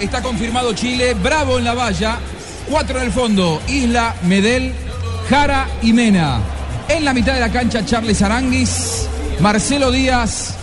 Está confirmado Chile. Bravo en la valla. Cuatro en el fondo. Isla, Medel, Jara y Mena. En la mitad de la cancha, Charles Aranguis, Marcelo Díaz,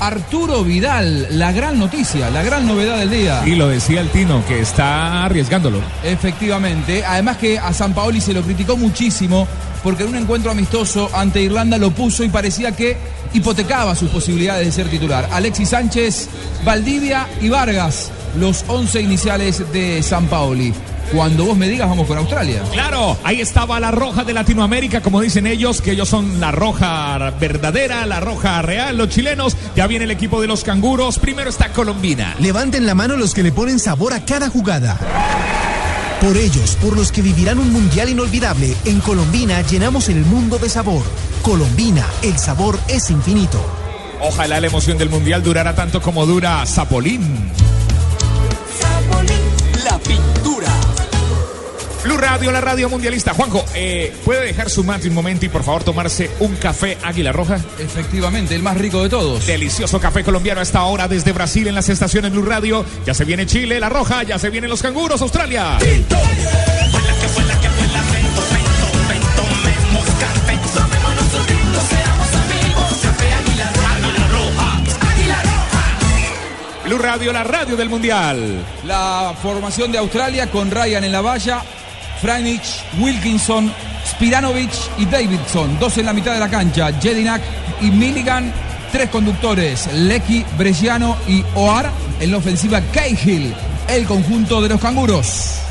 Arturo Vidal. La gran noticia, la gran novedad del día. Y lo decía el Tino, que está arriesgándolo. Efectivamente. Además que a San Paoli se lo criticó muchísimo porque en un encuentro amistoso ante Irlanda lo puso y parecía que hipotecaba sus posibilidades de ser titular. Alexis Sánchez, Valdivia y Vargas, los 11 iniciales de San Paoli. Cuando vos me digas, vamos con Australia. Claro, ahí estaba la roja de Latinoamérica, como dicen ellos, que ellos son la roja verdadera, la roja real, los chilenos. Ya viene el equipo de los canguros. Primero está Colombina. Levanten la mano los que le ponen sabor a cada jugada. Por ellos, por los que vivirán un mundial inolvidable, en Colombina llenamos el mundo de sabor. Colombina, el sabor es infinito. Ojalá la emoción del mundial durara tanto como dura Zapolín. Radio, la radio mundialista. Juanjo, eh, ¿puede dejar su mate un momento y por favor tomarse un café Águila Roja? Efectivamente, el más rico de todos. Delicioso café colombiano a esta hora desde Brasil en las estaciones Blue Radio. Ya se viene Chile, la Roja, ya se vienen los canguros, Australia. Blue Radio, la radio del mundial. La formación de Australia con Ryan en la valla, Franich, Wilkinson, Spiranovic y Davidson. Dos en la mitad de la cancha, Jedinak y Milligan. Tres conductores, Lecky, Bresciano y Oar. En la ofensiva, Cahill, el conjunto de los canguros.